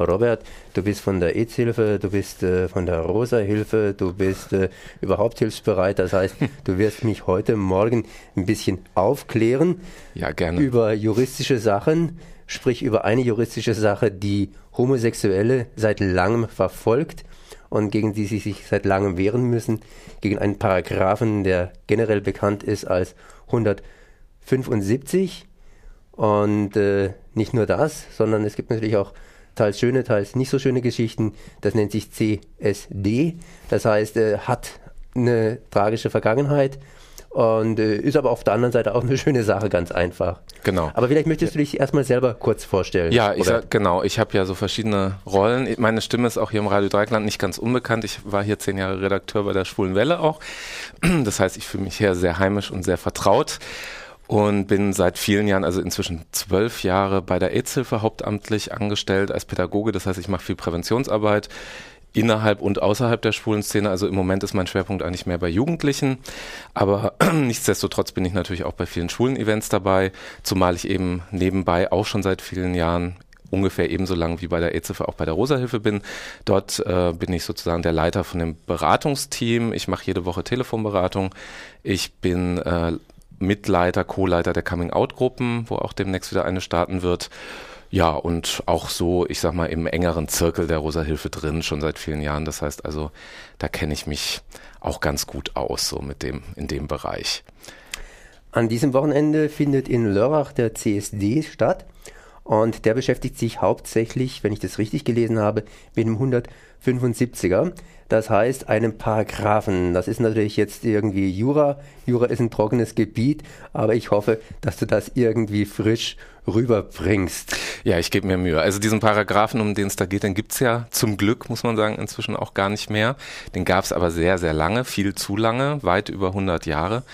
Robert, du bist von der EZ-Hilfe, du bist äh, von der Rosa-Hilfe, du bist äh, überhaupt hilfsbereit. Das heißt, du wirst mich heute Morgen ein bisschen aufklären ja, gerne. über juristische Sachen, sprich über eine juristische Sache, die Homosexuelle seit langem verfolgt und gegen die sie sich seit langem wehren müssen, gegen einen Paragraphen, der generell bekannt ist als 175. Und äh, nicht nur das, sondern es gibt natürlich auch teils schöne, teils nicht so schöne Geschichten. Das nennt sich CSD. Das heißt, äh, hat eine tragische Vergangenheit und äh, ist aber auf der anderen Seite auch eine schöne Sache, ganz einfach. Genau. Aber vielleicht möchtest du dich erstmal selber kurz vorstellen. Ja, ich sag, genau. Ich habe ja so verschiedene Rollen. Meine Stimme ist auch hier im Radio Dreikland nicht ganz unbekannt. Ich war hier zehn Jahre Redakteur bei der Schwulen Welle auch. Das heißt, ich fühle mich hier sehr heimisch und sehr vertraut und bin seit vielen Jahren, also inzwischen zwölf Jahre bei der AIDS-Hilfe hauptamtlich angestellt als Pädagoge. Das heißt, ich mache viel Präventionsarbeit innerhalb und außerhalb der schwulen Szene. Also im Moment ist mein Schwerpunkt eigentlich mehr bei Jugendlichen. Aber nichtsdestotrotz bin ich natürlich auch bei vielen schwulen Events dabei, zumal ich eben nebenbei auch schon seit vielen Jahren ungefähr ebenso lang wie bei der EZF auch bei der Rosa-Hilfe bin. Dort äh, bin ich sozusagen der Leiter von dem Beratungsteam. Ich mache jede Woche Telefonberatung. Ich bin äh, Mitleiter, Co-Leiter der Coming-out-Gruppen, wo auch demnächst wieder eine starten wird. Ja, und auch so, ich sag mal, im engeren Zirkel der Rosa-Hilfe drin, schon seit vielen Jahren. Das heißt also, da kenne ich mich auch ganz gut aus, so mit dem, in dem Bereich. An diesem Wochenende findet in Lörrach der CSD statt und der beschäftigt sich hauptsächlich, wenn ich das richtig gelesen habe, mit dem 175er. Das heißt, einem Paragraphen. Das ist natürlich jetzt irgendwie Jura. Jura ist ein trockenes Gebiet, aber ich hoffe, dass du das irgendwie frisch rüberbringst. Ja, ich gebe mir Mühe. Also diesen Paragraphen, um den es da geht, den gibt's ja zum Glück, muss man sagen, inzwischen auch gar nicht mehr. Den gab's aber sehr, sehr lange, viel zu lange, weit über 100 Jahre.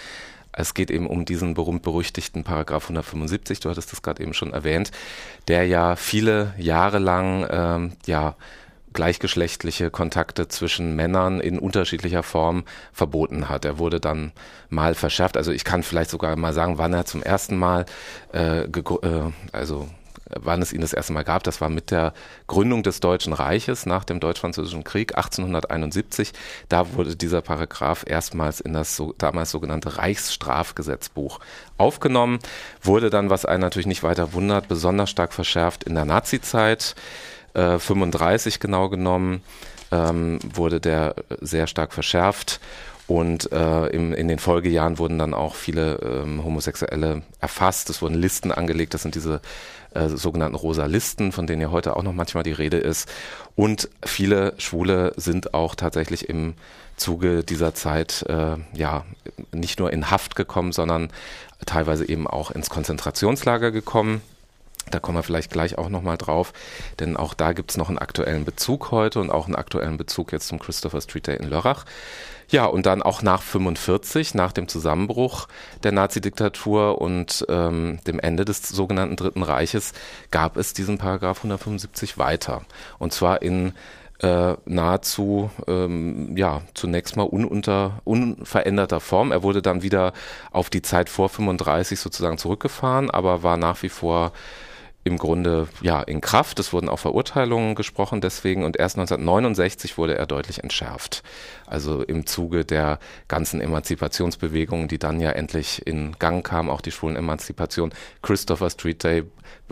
Es geht eben um diesen berühmt-berüchtigten Paragraph 175, du hattest das gerade eben schon erwähnt, der ja viele Jahre lang ähm, ja gleichgeschlechtliche Kontakte zwischen Männern in unterschiedlicher Form verboten hat. Er wurde dann mal verschärft. Also ich kann vielleicht sogar mal sagen, wann er zum ersten Mal, äh, äh, also wann es ihn das erste Mal gab. Das war mit der Gründung des Deutschen Reiches nach dem Deutsch-Französischen Krieg 1871. Da wurde dieser Paragraph erstmals in das so, damals sogenannte Reichsstrafgesetzbuch aufgenommen, wurde dann, was einen natürlich nicht weiter wundert, besonders stark verschärft in der Nazizeit äh, 35 genau genommen, ähm, wurde der sehr stark verschärft. Und äh, im, in den Folgejahren wurden dann auch viele ähm, Homosexuelle erfasst. Es wurden Listen angelegt. Das sind diese äh, sogenannten rosa Listen, von denen ja heute auch noch manchmal die Rede ist. Und viele Schwule sind auch tatsächlich im Zuge dieser Zeit äh, ja nicht nur in Haft gekommen, sondern teilweise eben auch ins Konzentrationslager gekommen. Da kommen wir vielleicht gleich auch nochmal drauf, denn auch da gibt's noch einen aktuellen Bezug heute und auch einen aktuellen Bezug jetzt zum Christopher Street Day in Lörrach. Ja, und dann auch nach 45, nach dem Zusammenbruch der Nazi-Diktatur und ähm, dem Ende des sogenannten Dritten Reiches, gab es diesen Paragraph 175 weiter. Und zwar in äh, nahezu ähm, ja zunächst mal ununter unveränderter Form. Er wurde dann wieder auf die Zeit vor 35 sozusagen zurückgefahren, aber war nach wie vor im Grunde ja in Kraft. Es wurden auch Verurteilungen gesprochen deswegen und erst 1969 wurde er deutlich entschärft. Also im Zuge der ganzen Emanzipationsbewegungen, die dann ja endlich in Gang kam, auch die Schwulen-Emanzipation. Christopher Street Day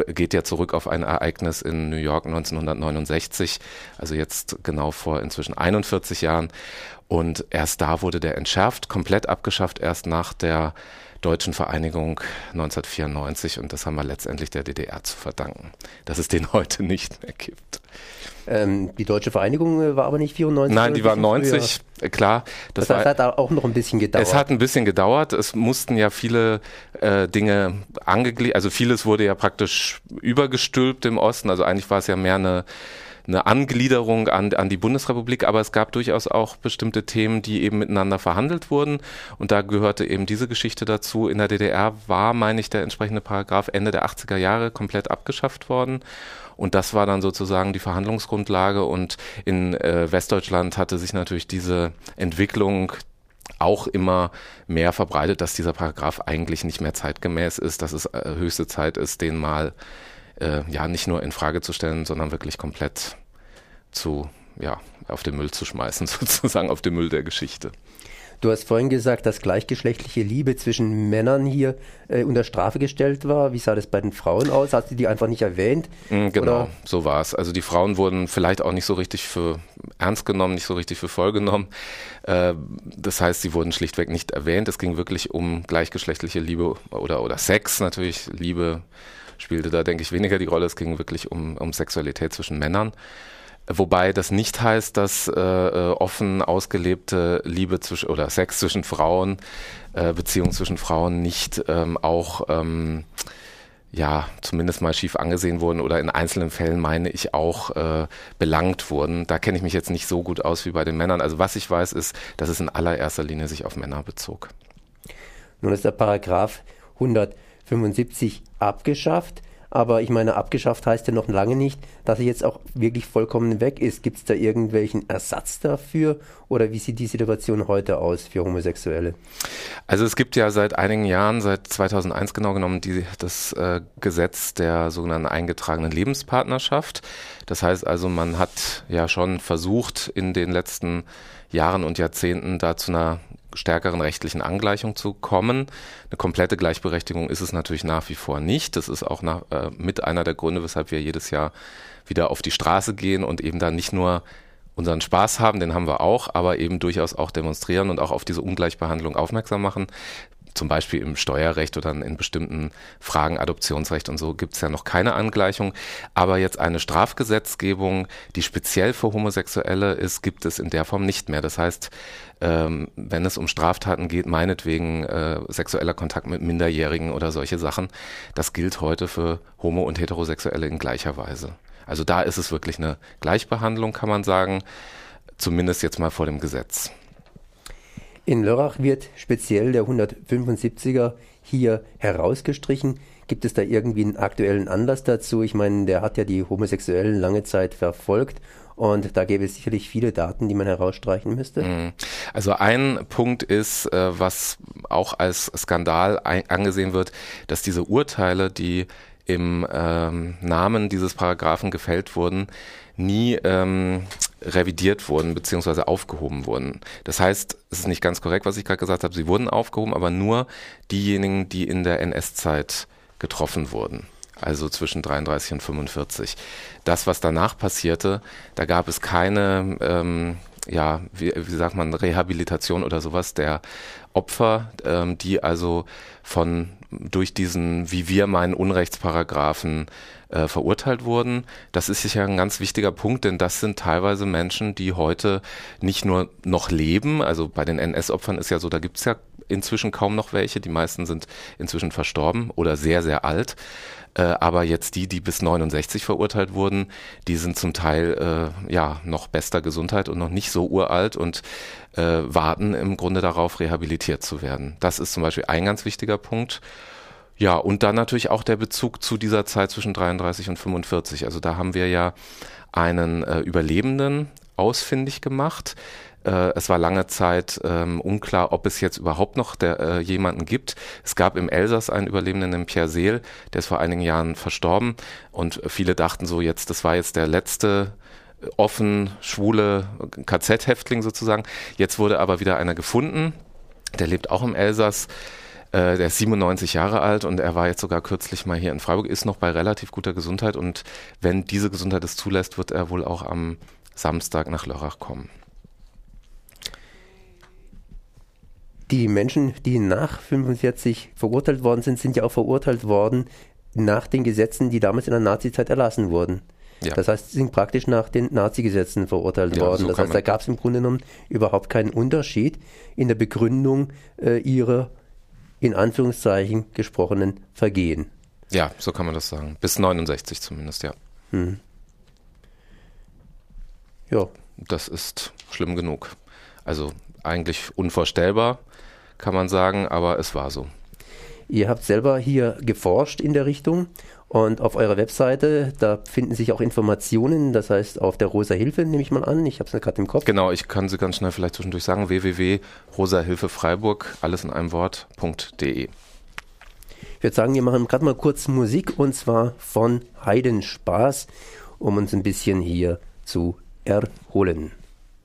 geht ja zurück auf ein Ereignis in New York 1969, also jetzt genau vor inzwischen 41 Jahren. Und erst da wurde der entschärft, komplett abgeschafft, erst nach der deutschen Vereinigung 1994 und das haben wir letztendlich der DDR zu verdanken, dass es den heute nicht mehr gibt. Ähm, die deutsche Vereinigung äh, war aber nicht 94. Nein, die war 90, früher. klar. Das, das heißt, war, hat auch noch ein bisschen gedauert. Es hat ein bisschen gedauert. Es mussten ja viele äh, Dinge angegliedert, also vieles wurde ja praktisch übergestülpt im Osten. Also eigentlich war es ja mehr eine eine Angliederung an, an die Bundesrepublik, aber es gab durchaus auch bestimmte Themen, die eben miteinander verhandelt wurden. Und da gehörte eben diese Geschichte dazu. In der DDR war, meine ich, der entsprechende Paragraph Ende der 80er Jahre komplett abgeschafft worden. Und das war dann sozusagen die Verhandlungsgrundlage. Und in äh, Westdeutschland hatte sich natürlich diese Entwicklung auch immer mehr verbreitet, dass dieser Paragraph eigentlich nicht mehr zeitgemäß ist, dass es äh, höchste Zeit ist, den mal äh, ja nicht nur in Frage zu stellen, sondern wirklich komplett zu, ja, auf den Müll zu schmeißen, sozusagen auf den Müll der Geschichte. Du hast vorhin gesagt, dass gleichgeschlechtliche Liebe zwischen Männern hier äh, unter Strafe gestellt war. Wie sah das bei den Frauen aus? Hast du die einfach nicht erwähnt? Mm, genau, Oder? so war es. Also die Frauen wurden vielleicht auch nicht so richtig für ernst genommen, nicht so richtig für voll genommen. Äh, das heißt, sie wurden schlichtweg nicht erwähnt. Es ging wirklich um gleichgeschlechtliche Liebe oder, oder Sex natürlich. Liebe spielte da, denke ich, weniger die Rolle. Es ging wirklich um, um Sexualität zwischen Männern. Wobei das nicht heißt, dass äh, äh, offen ausgelebte Liebe zwischen oder Sex zwischen Frauen, äh, Beziehungen zwischen Frauen nicht ähm, auch ähm, ja zumindest mal schief angesehen wurden oder in einzelnen Fällen meine ich auch äh, belangt wurden. Da kenne ich mich jetzt nicht so gut aus wie bei den Männern. Also was ich weiß ist, dass es in allererster Linie sich auf Männer bezog. Nun ist der Paragraph 175 abgeschafft. Aber ich meine, abgeschafft heißt ja noch lange nicht, dass er jetzt auch wirklich vollkommen weg ist. Gibt es da irgendwelchen Ersatz dafür oder wie sieht die Situation heute aus für Homosexuelle? Also es gibt ja seit einigen Jahren, seit 2001 genau genommen, die, das äh, Gesetz der sogenannten eingetragenen Lebenspartnerschaft. Das heißt also, man hat ja schon versucht, in den letzten Jahren und Jahrzehnten da zu einer stärkeren rechtlichen Angleichung zu kommen. Eine komplette Gleichberechtigung ist es natürlich nach wie vor nicht. Das ist auch nach, äh, mit einer der Gründe, weshalb wir jedes Jahr wieder auf die Straße gehen und eben dann nicht nur unseren Spaß haben, den haben wir auch, aber eben durchaus auch demonstrieren und auch auf diese Ungleichbehandlung aufmerksam machen zum Beispiel im Steuerrecht oder in bestimmten Fragen Adoptionsrecht und so gibt es ja noch keine Angleichung. Aber jetzt eine Strafgesetzgebung, die speziell für Homosexuelle ist, gibt es in der Form nicht mehr. Das heißt, ähm, wenn es um Straftaten geht, meinetwegen äh, sexueller Kontakt mit Minderjährigen oder solche Sachen, das gilt heute für Homo- und Heterosexuelle in gleicher Weise. Also da ist es wirklich eine Gleichbehandlung, kann man sagen, zumindest jetzt mal vor dem Gesetz. In Lörrach wird speziell der 175er hier herausgestrichen. Gibt es da irgendwie einen aktuellen Anlass dazu? Ich meine, der hat ja die Homosexuellen lange Zeit verfolgt und da gäbe es sicherlich viele Daten, die man herausstreichen müsste. Mhm. Also ein Punkt ist, äh, was auch als Skandal angesehen wird, dass diese Urteile, die im ähm, Namen dieses Paragraphen gefällt wurden, nie ähm, revidiert wurden beziehungsweise aufgehoben wurden. Das heißt, es ist nicht ganz korrekt, was ich gerade gesagt habe, sie wurden aufgehoben, aber nur diejenigen, die in der NS-Zeit getroffen wurden. Also zwischen 33 und 45. Das, was danach passierte, da gab es keine, ähm, ja, wie, wie sagt man, Rehabilitation oder sowas der Opfer, ähm, die also von durch diesen, wie wir meinen, Unrechtsparagraphen äh, verurteilt wurden. Das ist sicher ein ganz wichtiger Punkt, denn das sind teilweise Menschen, die heute nicht nur noch leben, also bei den NS-Opfern ist ja so, da gibt es ja inzwischen kaum noch welche, die meisten sind inzwischen verstorben oder sehr, sehr alt. Äh, aber jetzt die, die bis 69 verurteilt wurden, die sind zum Teil äh, ja noch bester Gesundheit und noch nicht so uralt und äh, warten im Grunde darauf, rehabilitiert zu werden. Das ist zum Beispiel ein ganz wichtiger Punkt. Ja, und dann natürlich auch der Bezug zu dieser Zeit zwischen 33 und 45. Also da haben wir ja einen äh, Überlebenden ausfindig gemacht. Äh, es war lange Zeit ähm, unklar, ob es jetzt überhaupt noch der, äh, jemanden gibt. Es gab im Elsass einen Überlebenden, den Pierre Seel, der ist vor einigen Jahren verstorben. Und viele dachten so, jetzt, das war jetzt der letzte äh, offen schwule KZ-Häftling sozusagen. Jetzt wurde aber wieder einer gefunden. Der lebt auch im Elsass. Äh, der ist 97 Jahre alt und er war jetzt sogar kürzlich mal hier in Freiburg, ist noch bei relativ guter Gesundheit und wenn diese Gesundheit es zulässt, wird er wohl auch am Samstag nach Lörrach kommen. Die Menschen, die nach 45 verurteilt worden sind, sind ja auch verurteilt worden nach den Gesetzen, die damals in der Nazizeit erlassen wurden. Ja. Das heißt, sie sind praktisch nach den Nazi-Gesetzen verurteilt ja, worden. So das heißt, da gab es im Grunde genommen überhaupt keinen Unterschied in der Begründung äh, ihrer in Anführungszeichen gesprochenen Vergehen. Ja, so kann man das sagen. Bis 69 zumindest, ja. Hm. Ja. Das ist schlimm genug. Also eigentlich unvorstellbar, kann man sagen, aber es war so. Ihr habt selber hier geforscht in der Richtung und auf eurer Webseite, da finden sich auch Informationen, das heißt auf der Rosa Hilfe nehme ich mal an, ich habe es gerade im Kopf. Genau, ich kann sie ganz schnell vielleicht zwischendurch sagen, www.rosahilfefreiburg, alles in einem Wort.de. würde sagen, wir machen gerade mal kurz Musik und zwar von Heidenspaß, um uns ein bisschen hier zu erholen.